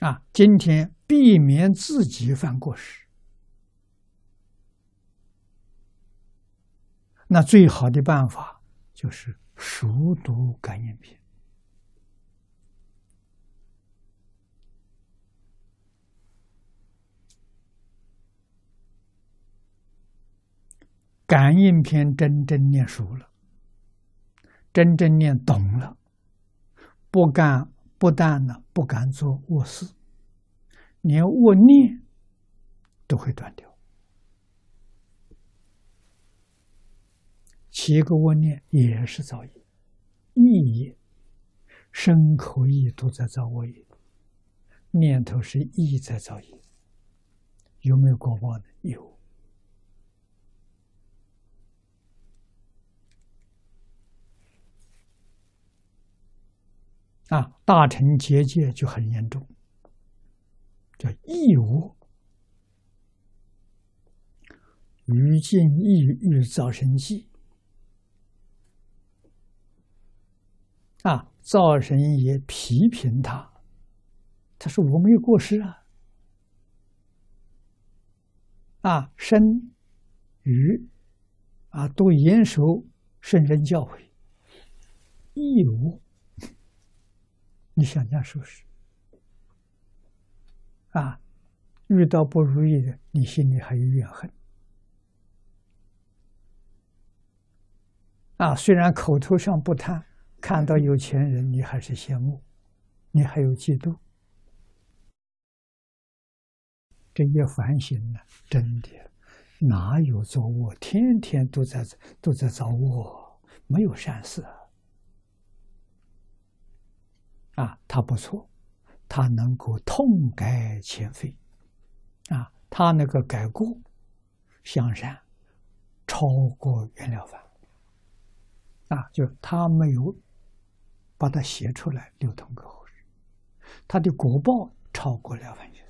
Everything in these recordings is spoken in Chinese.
啊，今天避免自己犯过失，那最好的办法就是熟读感应篇。感应篇真正念熟了，真正念懂了，不敢不但呢不敢做恶事，连恶念都会断掉。七个恶念也是造业，意业、身口意都在造恶业，念头是意在造业，有没有果报呢？有。啊，大臣结界就很严重，叫义无于见义欲造神迹。啊，造神也批评他，他说我没有过失啊。啊，身与啊都严守圣人教诲，义无。你想想是不是？啊，遇到不如意的，你心里还有怨恨。啊，虽然口头上不贪，看到有钱人，你还是羡慕，你还有嫉妒。这一反省呢，真的哪有作恶？天天都在都在造恶，没有善事。啊，啊他不错，他能够痛改前非，啊，他那个改过向善，超过袁了凡，啊，就他没有把它写出来流通给后世，他的果报超过了凡先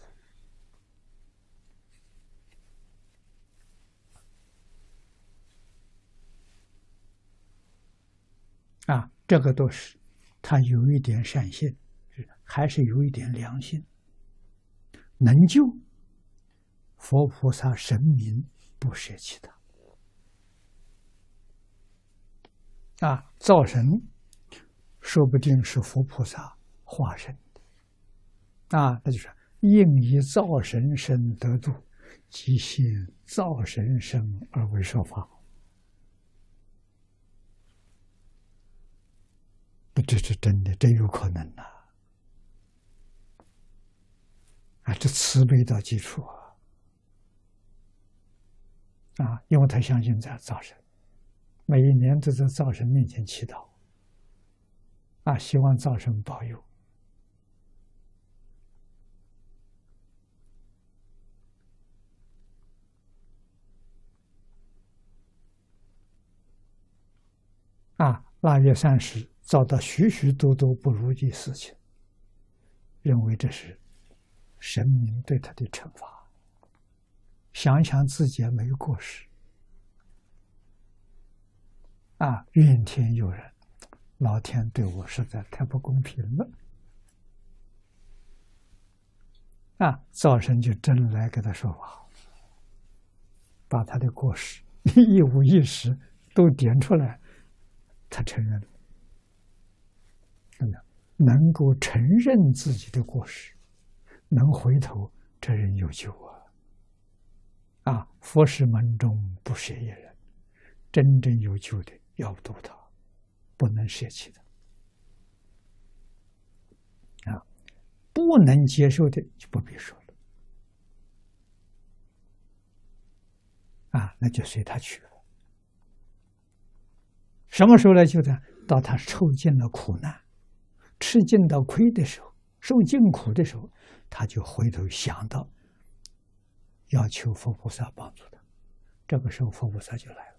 生，啊，这个都是。他有一点善心，还是有一点良心，能救佛菩萨神明不舍弃他啊！造神说不定是佛菩萨化身的啊，那就是应以造神身得度，即现造神身而为说法。这是真的，真有可能呐！啊，这慈悲到基础啊！啊，因为他相信在造神，每一年都在造神面前祈祷，啊，希望造神保佑。啊，腊月三十。遭到许许多多不如意事情，认为这是神明对他的惩罚。想想自己也没有过失，啊，怨天尤人，老天对我实在太不公平了。啊，灶神就真来给他说法，把他的过失 一五一十都点出来，他承认了。能够承认自己的过失，能回头，这人有救啊！啊，佛是门中不舍一人，真正有救的要度他，不能舍弃的。啊，不能接受的就不必说了。啊，那就随他去了。什么时候来救他？到他受尽了苦难。吃尽到亏的时候，受尽苦的时候，他就回头想到要求佛菩萨帮助他。这个时候，佛菩萨就来了。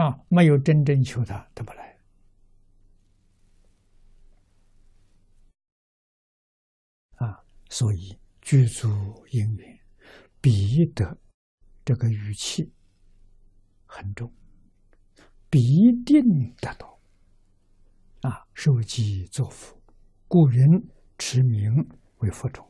啊，没有真正求他，他不来。啊，所以具足因缘，必得这个语气很重，必定得到。啊，受记作福，故人持名为佛种。